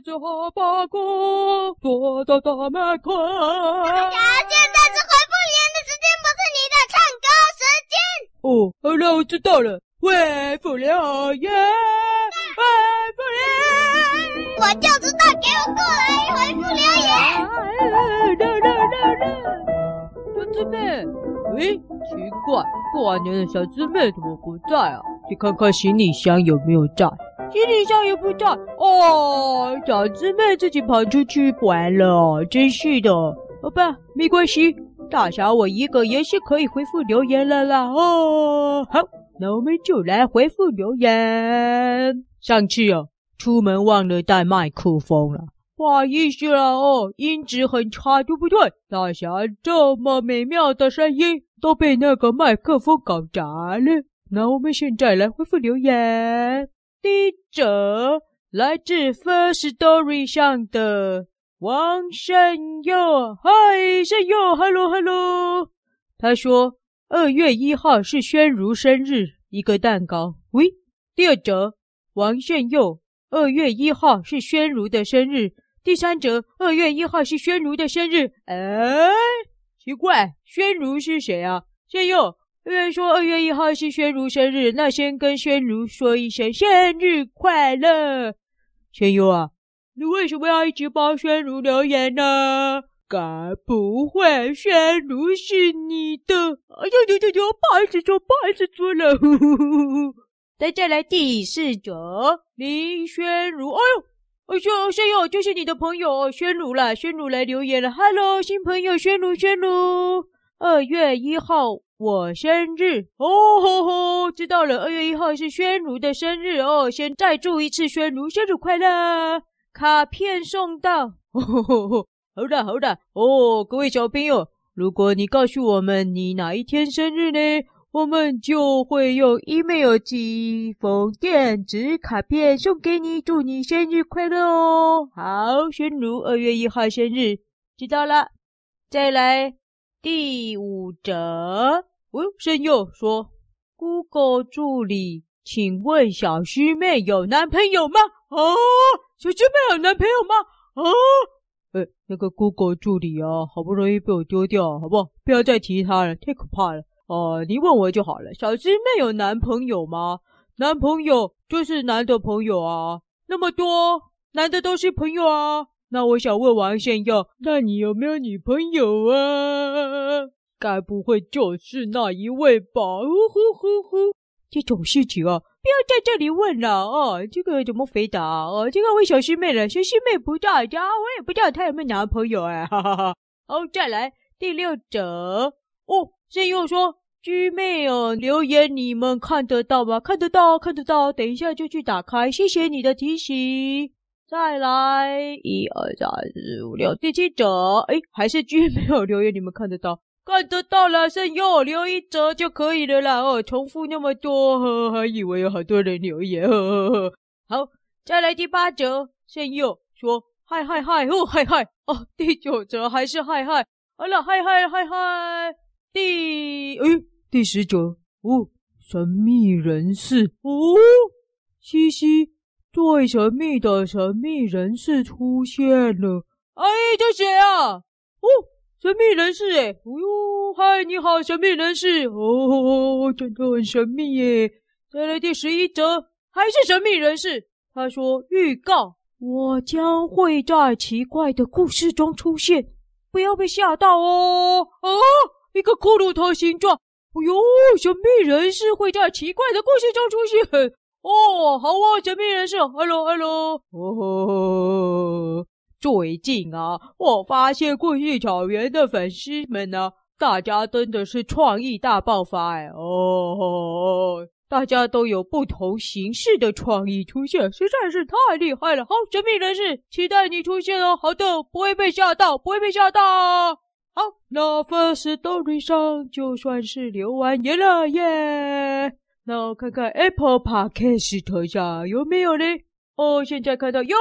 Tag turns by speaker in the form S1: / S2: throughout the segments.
S1: 椰子哈巴狗，坐到大门口。
S2: 大家现在是回复留言的时间，不是你的唱歌时间。
S1: 哦，好了，我知道了。回复留言，回复留言。
S2: 我就知道，给我过来回复留言。
S1: 来来来来，小师妹，喂，奇怪，过完年的小师妹怎么不在啊？去看看行李箱有没有在。行李箱也不在哦，小姊妹自己跑出去玩了，真是的。好吧，没关系，大侠我一个也是可以回复留言了啦。哦，好，那我们就来回复留言。上次啊，出门忘了带麦克风了，不好意思了哦，音质很差，对不对？大侠这么美妙的声音都被那个麦克风搞砸了。那我们现在来回复留言。第一则来自 First Story 上的王胜佑，嗨，胜佑，hello hello。他说二月一号是宣如生日，一个蛋糕。喂，第二则王胜佑，二月一号是宣如的生日。第三则二月一号是宣如的生日。哎，奇怪，宣如是谁啊？胜佑。有人说二月一号是宣如生日，那先跟宣如说一声生日快乐。宣佑啊，你为什么要一直帮宣如留言呢？该不会宣如是你的？哎呦呦呦呦，不好意思说，不好意思说了。再再来第四则，林宣如。哎呦，哎呦，宣佑就是你的朋友宣如啦，宣如来留言了。Hello，新朋友宣如，宣如，二月一号。我生日哦吼吼，知道了。二月一号是宣如的生日哦，先再祝一次宣如生日快乐。卡片送到，哦吼吼，好的好的哦，各位小朋友，如果你告诉我们你哪一天生日呢，我们就会用 email 寄封电子卡片送给你，祝你生日快乐哦。好，宣如二月一号生日，知道了。再来第五则。哦，胜佑说：“Google 助理，请问小师妹有男朋友吗？啊，小师妹有男朋友吗？啊，呃，那个 Google 助理啊，好不容易被我丢掉，好不好？不要再提他了，太可怕了。哦、你问我就好了。小师妹有男朋友吗？男朋友就是男的朋友啊，那么多男的都是朋友啊。那我想问王胜佑，那你有没有女朋友啊？”该不会就是那一位吧？呼呼呼呼，这种事情啊，不要在这里问了啊！这个怎么回答啊？这个问小师妹了，小师妹不在家，我也不知道她有没有男朋友哎，哈哈哈。好，再来第六者哦。胜佑说师妹哦留言你们看得到吗？看得到，看得到。等一下就去打开，谢谢你的提醒。再来，一二三四五六，第七折，哎，还是 Gmail 留言你们看得到。看得到了，胜佑留一折就可以了啦。哦，重复那么多，呵还以为有很多人留言。呵呵呵好，再来第八则，胜佑说嗨嗨嗨哦嗨嗨哦。第九折还是嗨嗨，好了嗨嗨嗨嗨。第诶第十折哦，神秘人士哦，西西最神秘的神秘人士出现了。哎，这谁啊？哦。神秘人士，哎，哦哟，嗨，你好，神秘人士，哦，真的很神秘耶。再来第十一则，还是神秘人士。他说：“预告，我将会在奇怪的故事中出现，不要被吓到哦。”啊，一个骷髅头形状。哦呦，神秘人士会在奇怪的故事中出现。哦，好哦，神秘人士，Hello，Hello，哦。最近啊，我发现故事草原的粉丝们呢，大家真的是创意大爆发哎！哦，大家都有不同形式的创意出现，实在是太厉害了。好，神秘人士，期待你出现哦。好的，不会被吓到，不会被吓到。好，那 Firstory 上就算是留完言了耶。那我看看 Apple Podcast 上有没有呢？哦，现在看到有。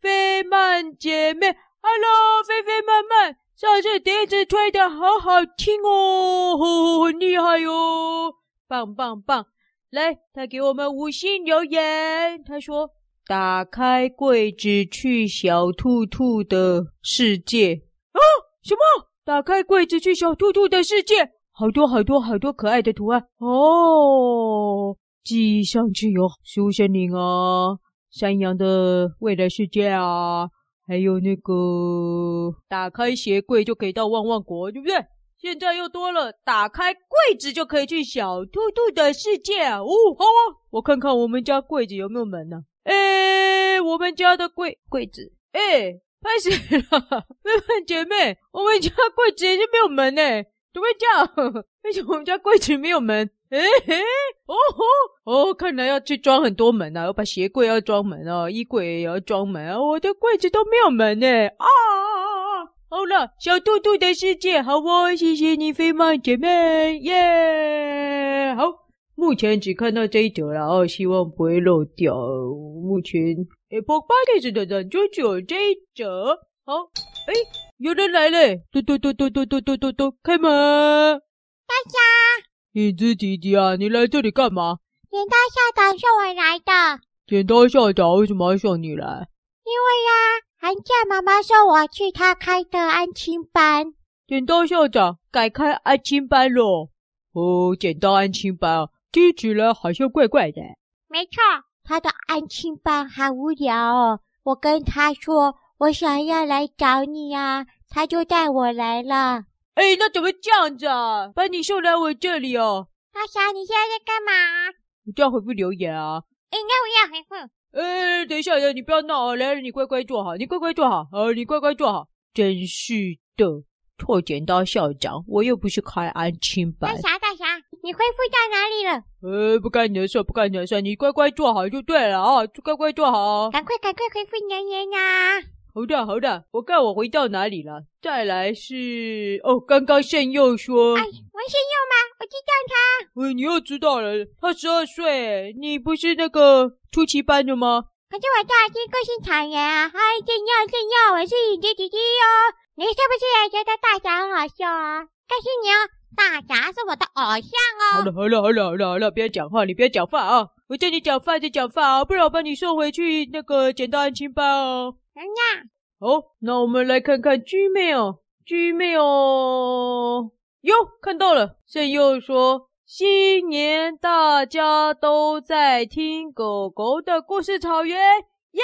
S1: 菲曼姐妹，Hello，菲菲曼曼，上次笛子吹得好好听哦，很厉害哟，棒棒棒！来，他给我们五星留言，他说打开柜子去小兔兔的世界啊？什么？打开柜子去小兔兔的世界？好多好多好多可爱的图案哦！记忆上去有书森林啊，山羊的未来世界啊，还有那个打开鞋柜就可以到旺旺国，对不对？现在又多了，打开柜子就可以去小兔兔的世界啊！哦，好啊，我看看我们家柜子有没有门呢？哎，我们家的柜柜子，哎，开始了，妹妹姐妹，我们家柜子已经没有门呢，怎么会这样？为什么我们家柜子没有门？哎嘿，哦吼，哦，看来要去装很多门啊！我把鞋柜要装门啊，衣柜也要装门啊，我的柜子都没有门呢！啊啊啊，好了，小兔兔的世界，好哦，谢谢你，飞马姐妹，耶，好。目前只看到这一则了哦，希望不会漏掉。目前 Apple Podcast 的人就只有这一则。好，哎，有人来了，嘟嘟嘟嘟嘟嘟嘟嘟嘟，开门！
S2: 大家，
S1: 影子弟弟啊，你来这里干嘛？
S2: 剪刀校长送我来的。
S1: 剪刀校长为什么要送你来？
S2: 因为呀、啊，寒假妈妈送我去她开的安亲班。
S1: 剪刀校长改开安亲班咯。哦，剪刀安亲班啊。听起来好像怪怪的。
S2: 没错，他的安亲班好无聊哦。我跟他说我想要来找你呀，他就带我来了。
S1: 哎，那怎么这样子啊？把你送来我这里哦。
S2: 大侠，你现在在干嘛？
S1: 我就要回复留言啊。
S2: 哎，那我要回复。
S1: 哎，等一下，你不要闹啊！来了，你乖乖坐好，你乖乖坐好，好，你乖乖坐好。真是的，错剪刀校长，我又不是开安亲班。
S2: 大侠，大侠。你恢复到哪里了？
S1: 呃，不干你的事，不干你的事，你乖乖坐好就对了啊！就乖乖坐好，
S2: 赶快赶快回复留言啊！
S1: 好的好的，我看我回到哪里了？再来是哦，刚刚圣佑说，
S2: 哎，王圣佑吗？我知道他。
S1: 喂，你又知道了？他十二岁，你不是那个初七班的吗？
S2: 可是我叫他听故事草原啊！嗨，圣佑圣佑，我是你的弟弟哦。你是不是也觉得大侠很好笑啊？但是你哦。大侠是我的偶像哦！
S1: 好了好了好了好了好了，别讲话，你不要讲话啊！我叫你讲话就讲话啊，不然我把你送回去那个剪刀安亲班哦。
S2: 人家
S1: 好，那我们来看看 Gmail，Gmail 哟，看到了。圣佑说：“新年大家都在听狗狗的故事草原，耶！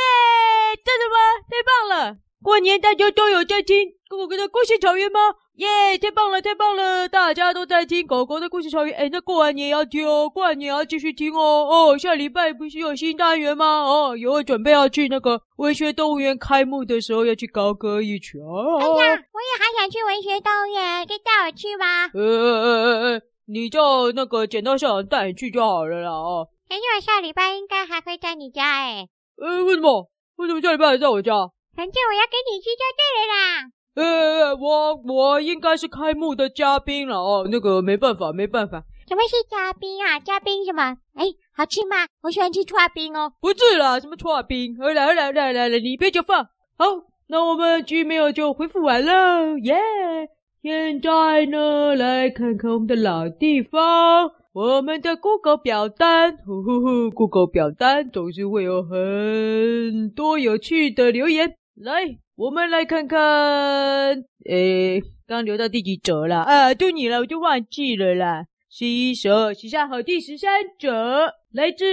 S1: 真的吗？太棒了！过年大家都有在听狗狗的故事草原吗？”耶！Yeah, 太棒了，太棒了！大家都在听狗狗的故事草原。哎，那过完年要听哦，过完年要继续听哦。哦，下礼拜不是有新单元吗？哦，有准备要去那个文学动物园开幕的时候要去高歌一曲哦。
S2: 哎呀，我也好想去文学动物园，可以带我去吗？
S1: 呃呃呃呃，你叫那个剪刀校长带你去就好了啦。哦，
S2: 可是我下礼拜应该还会在你家哎。
S1: 呃，为什么？为什么下礼拜还在我家？
S2: 反正我要跟你去就对了啦。
S1: 呃，我我应该是开幕的嘉宾了哦，那个没办法，没办法。
S2: 什么是嘉宾啊？嘉宾什么？哎，好吃吗？我喜欢吃串冰哦。
S1: 不是啦，什么串冰？来来来来来来，你别就放。好，那我们 Gmail 就回复完了，耶、yeah！现在呢，来看看我们的老地方，我们的 Google 表单，呼呼呼，Google 表单总是会有很多有趣的留言，来。我们来看看，诶，刚留到第几折了？啊，就你了，我就忘记了啦。十一、十二，写下好第十三折，来自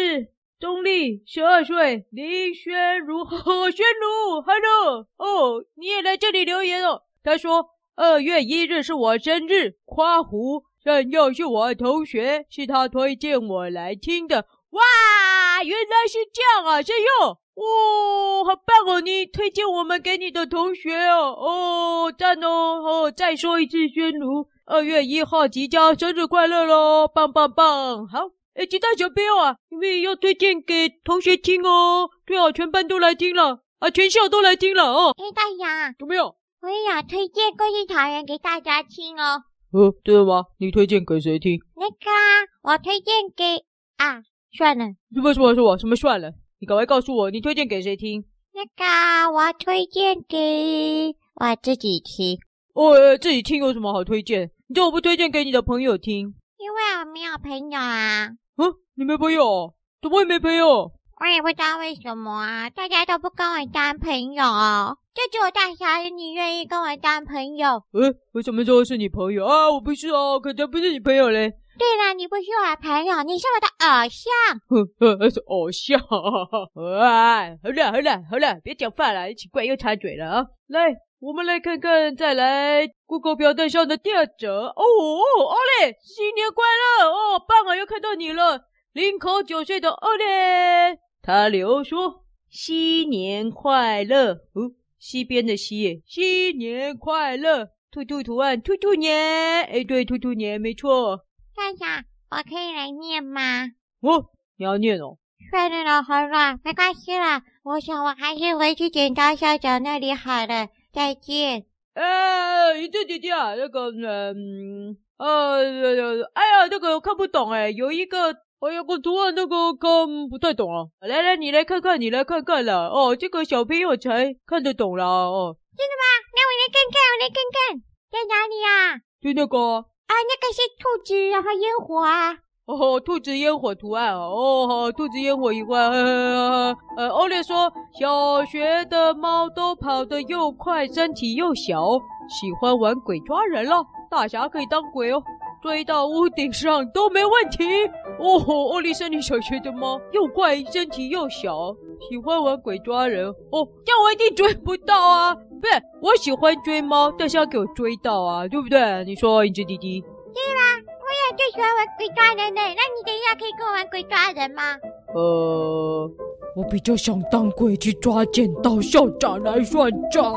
S1: 中坜，十二岁，林轩如，宣如，Hello，哦，你也来这里留言哦。他说，二月一日是我生日，夸胡，圣佑是我同学，是他推荐我来听的。哇，原来是这样啊，圣佑。哦，好棒哦！你推荐我们给你的同学哦，哦，赞哦！哦，再说一次，宣如，二月一号即将生日快乐喽，棒棒棒！好，哎，其他小朋友啊，你们也要推荐给同学听哦，最好全班都来听了啊，全校都来听了哦。
S2: 哎，大侠，
S1: 有没有？
S2: 我也要推荐故事草原给大家听哦。
S1: 哦，对了吗？你推荐给谁听？
S2: 那个啊，我推荐给啊，算了，
S1: 什么什么什么什么算了。你赶快告诉我，你推荐给谁听？
S2: 那个，我推荐给我自己听。
S1: 哦、呃，自己听有什么好推荐？你怎么不推荐给你的朋友听？
S2: 因为我没有朋友啊。
S1: 嗯，你没朋友？怎么会没朋友？
S2: 我也不知道为什么啊，大家都不跟我当朋友，就只有大侠你愿意跟我当朋友。
S1: 呃，为什么说是你朋友啊？我不是哦，可能不是你朋友嘞。
S2: 对了，你不是我朋友，你是我的偶像。
S1: 呵呵，是偶像。啊，好了好了好了，别讲话了，奇怪又插嘴了啊。来，我们来看看，再来公告表单上的第二则。哦哦，欧雷，新年快乐！哦，棒啊，又看到你了，零口九岁的奥利。他留说：“新年快乐。”哦，西边的西耶，新年快乐！兔兔图案，兔兔年。哎，对，兔兔年没错。
S2: 大侠，我可以来念吗？
S1: 哦，你要念哦。
S2: 算了啦，好了，没关系啦。我想我还是回去剪刀校长那里好了。再见。
S1: 哎，一只弟弟啊，那个，嗯，呃，哎呀，那个看不懂哎，有一个，哎呀，个图案那个看不太懂啊。来来，你来看看，你来看看啦。哦，这个小朋友才看得懂啦。哦，
S2: 真的吗？那我来看看，我来看看，在哪里呀？
S1: 就那个。
S2: 啊，那个是兔子，然后烟火啊！
S1: 哦，兔子烟火图案哦，兔子烟火以外，呃，欧列说，小学的猫都跑得又快，身体又小，喜欢玩鬼抓人了。大侠可以当鬼哦，追到屋顶上都没问题。哦，吼，奥利森林小学的猫又快，身体又小，喜欢玩鬼抓人。哦，这样我一定追不到啊！不是，我喜欢追猫，但是要给我追到啊，对不对？你说，一只弟弟。
S2: 对啦，我也最喜欢玩鬼抓人呢。那你等一下可以跟我玩鬼抓人吗？
S1: 呃，我比较想当鬼去抓剪刀校长来算账。